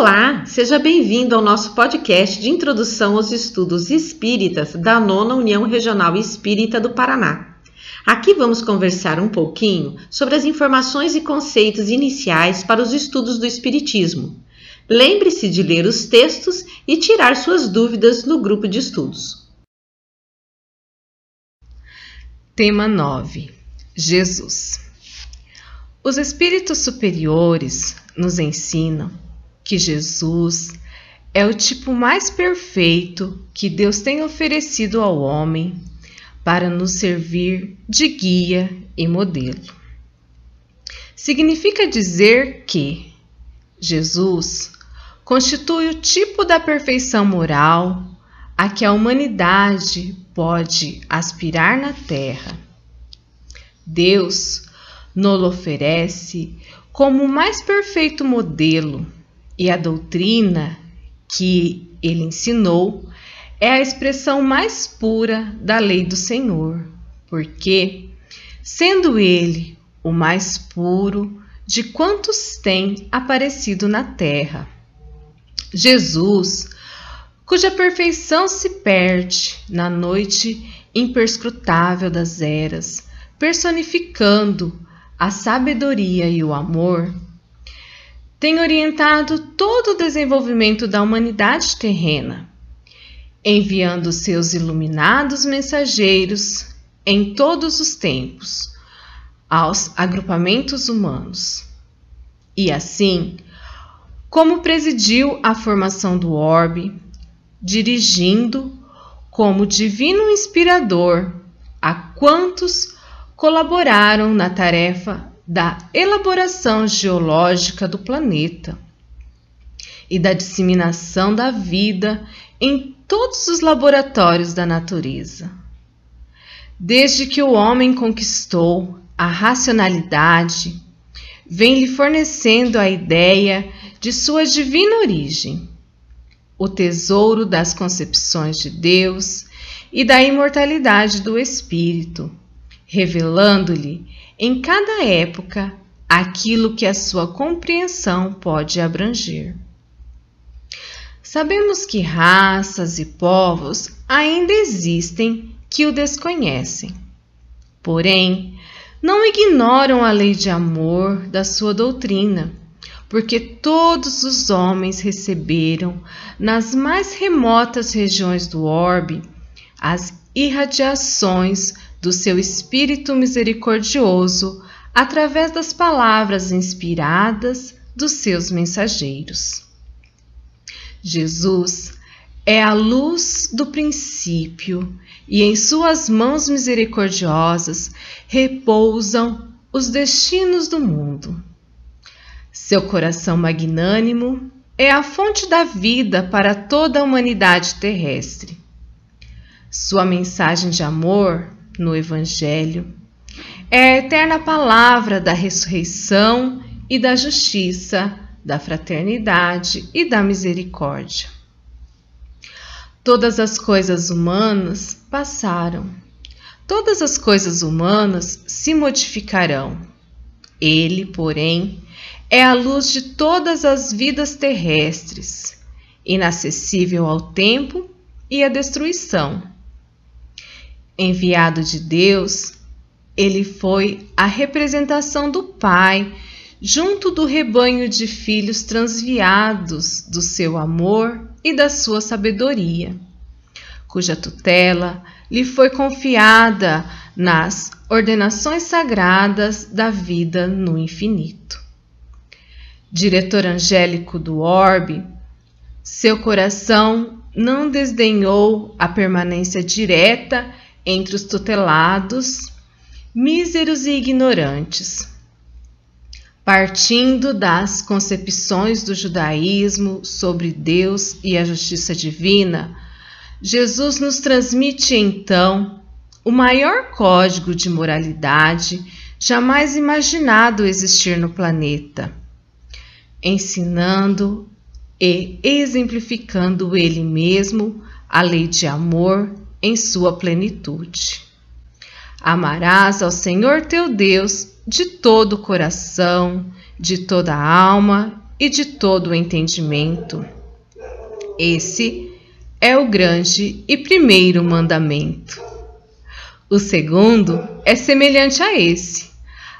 Olá, seja bem-vindo ao nosso podcast de introdução aos estudos espíritas da Nona União Regional Espírita do Paraná. Aqui vamos conversar um pouquinho sobre as informações e conceitos iniciais para os estudos do Espiritismo. Lembre-se de ler os textos e tirar suas dúvidas no grupo de estudos. Tema 9 Jesus Os espíritos superiores nos ensinam que Jesus é o tipo mais perfeito que Deus tem oferecido ao homem para nos servir de guia e modelo. Significa dizer que Jesus constitui o tipo da perfeição moral a que a humanidade pode aspirar na Terra. Deus nos oferece como o mais perfeito modelo e a doutrina que ele ensinou é a expressão mais pura da lei do Senhor, porque, sendo ele o mais puro de quantos tem aparecido na terra, Jesus, cuja perfeição se perde na noite imperscrutável das eras, personificando a sabedoria e o amor, tem orientado todo o desenvolvimento da humanidade terrena, enviando seus iluminados mensageiros em todos os tempos aos agrupamentos humanos. E assim, como presidiu a formação do orbe, dirigindo como divino inspirador a quantos colaboraram na tarefa da elaboração geológica do planeta e da disseminação da vida em todos os laboratórios da natureza. Desde que o homem conquistou a racionalidade, vem lhe fornecendo a ideia de sua divina origem, o tesouro das concepções de Deus e da imortalidade do espírito, revelando-lhe em cada época aquilo que a sua compreensão pode abranger. Sabemos que raças e povos ainda existem que o desconhecem. Porém, não ignoram a lei de amor da sua doutrina, porque todos os homens receberam, nas mais remotas regiões do orbe, as irradiações do seu Espírito misericordioso através das palavras inspiradas dos seus mensageiros. Jesus é a luz do princípio e em suas mãos misericordiosas repousam os destinos do mundo. Seu coração magnânimo é a fonte da vida para toda a humanidade terrestre. Sua mensagem de amor no Evangelho. É a eterna palavra da ressurreição e da justiça, da fraternidade e da misericórdia. Todas as coisas humanas passaram. Todas as coisas humanas se modificarão. Ele, porém, é a luz de todas as vidas terrestres, inacessível ao tempo e à destruição enviado de Deus, ele foi a representação do Pai junto do rebanho de filhos transviados do seu amor e da sua sabedoria, cuja tutela lhe foi confiada nas ordenações sagradas da vida no infinito. Diretor angélico do orbe, seu coração não desdenhou a permanência direta entre os tutelados, míseros e ignorantes. Partindo das concepções do judaísmo sobre Deus e a justiça divina, Jesus nos transmite então o maior código de moralidade jamais imaginado existir no planeta, ensinando e exemplificando ele mesmo a lei de amor em sua plenitude. Amarás ao Senhor teu Deus de todo o coração, de toda a alma e de todo o entendimento. Esse é o grande e primeiro mandamento. O segundo é semelhante a esse: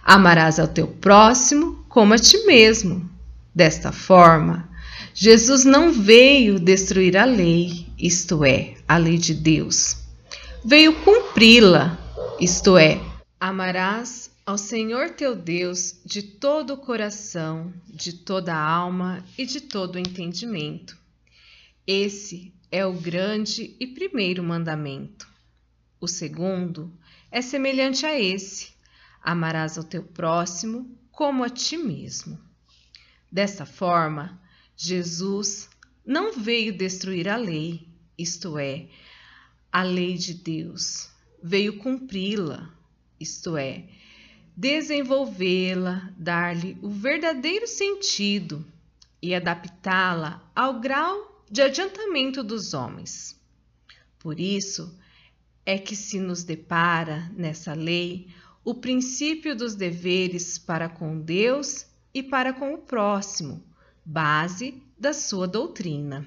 amarás ao teu próximo como a ti mesmo. Desta forma, Jesus não veio destruir a lei, isto é, a lei de Deus. Veio cumpri-la, isto é, amarás ao Senhor teu Deus de todo o coração, de toda a alma e de todo o entendimento. Esse é o grande e primeiro mandamento. O segundo é semelhante a esse: amarás ao teu próximo como a ti mesmo. Dessa forma, Jesus não veio destruir a lei, isto é, a lei de Deus, veio cumpri-la, isto é, desenvolvê-la, dar-lhe o verdadeiro sentido e adaptá-la ao grau de adiantamento dos homens. Por isso é que se nos depara nessa lei o princípio dos deveres para com Deus e para com o próximo, base da sua doutrina.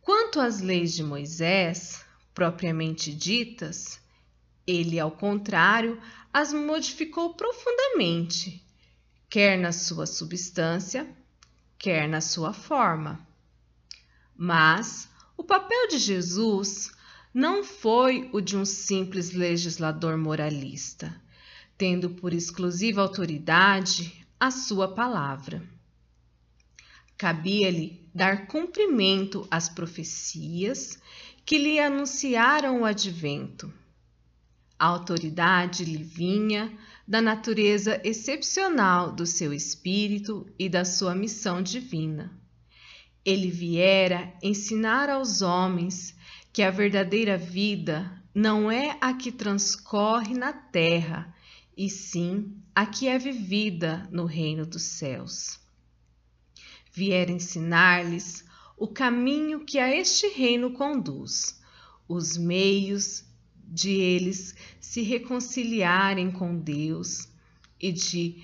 Quanto às leis de Moisés, propriamente ditas, ele, ao contrário, as modificou profundamente, quer na sua substância, quer na sua forma. Mas o papel de Jesus não foi o de um simples legislador moralista, tendo por exclusiva autoridade a sua palavra. Cabia-lhe dar cumprimento às profecias que lhe anunciaram o advento. A autoridade lhe vinha da natureza excepcional do seu espírito e da sua missão divina. Ele viera ensinar aos homens que a verdadeira vida não é a que transcorre na terra, e sim a que é vivida no reino dos céus. Vier ensinar-lhes o caminho que a este reino conduz, os meios de eles se reconciliarem com Deus e de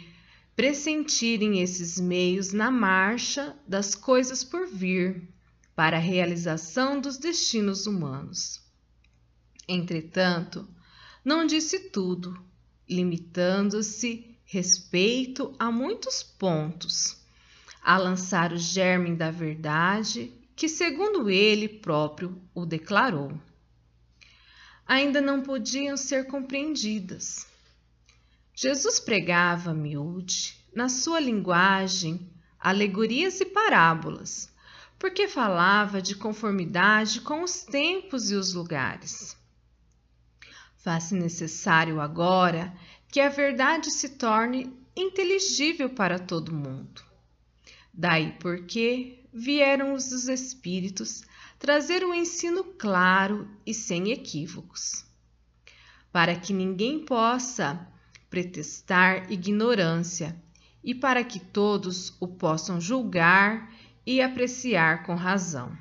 pressentirem esses meios na marcha das coisas por vir para a realização dos destinos humanos. Entretanto, não disse tudo, limitando-se respeito a muitos pontos, a lançar o germe da verdade que, segundo ele próprio, o declarou. Ainda não podiam ser compreendidas. Jesus pregava miúde, na sua linguagem, alegorias e parábolas, porque falava de conformidade com os tempos e os lugares. Faz-se necessário agora que a verdade se torne inteligível para todo mundo. Daí porque vieram os Espíritos trazer um ensino claro e sem equívocos, para que ninguém possa pretestar ignorância e para que todos o possam julgar e apreciar com razão.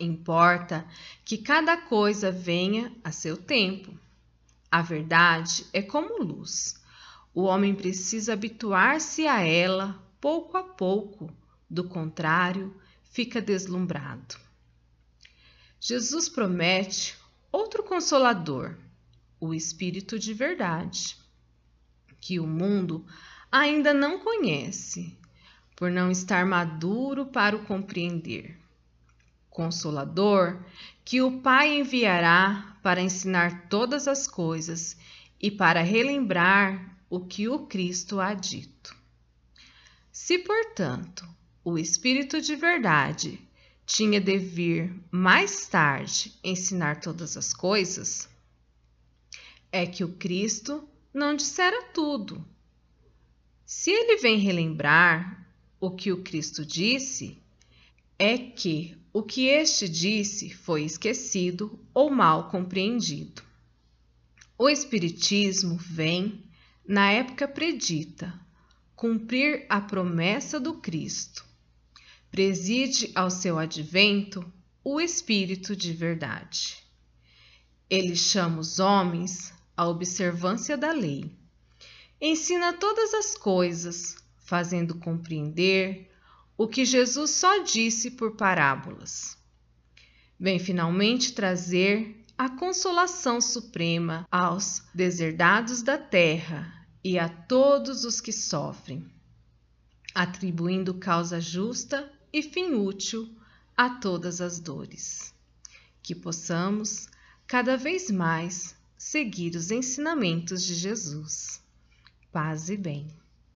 Importa que cada coisa venha a seu tempo. A verdade é como luz. O homem precisa habituar-se a ela pouco a pouco, do contrário, fica deslumbrado. Jesus promete outro consolador, o Espírito de Verdade, que o mundo ainda não conhece, por não estar maduro para o compreender. Consolador, que o Pai enviará para ensinar todas as coisas e para relembrar o que o Cristo há dito. Se, portanto, o Espírito de Verdade tinha de vir mais tarde ensinar todas as coisas, é que o Cristo não dissera tudo. Se ele vem relembrar o que o Cristo disse é que o que este disse foi esquecido ou mal compreendido. O Espiritismo vem, na época predita, cumprir a promessa do Cristo. Preside ao seu advento o Espírito de verdade. Ele chama os homens à observância da lei. Ensina todas as coisas, fazendo compreender o que Jesus só disse por parábolas. Vem finalmente trazer a consolação suprema aos deserdados da terra e a todos os que sofrem, atribuindo causa justa e fim útil a todas as dores. Que possamos, cada vez mais, seguir os ensinamentos de Jesus. Paz e bem.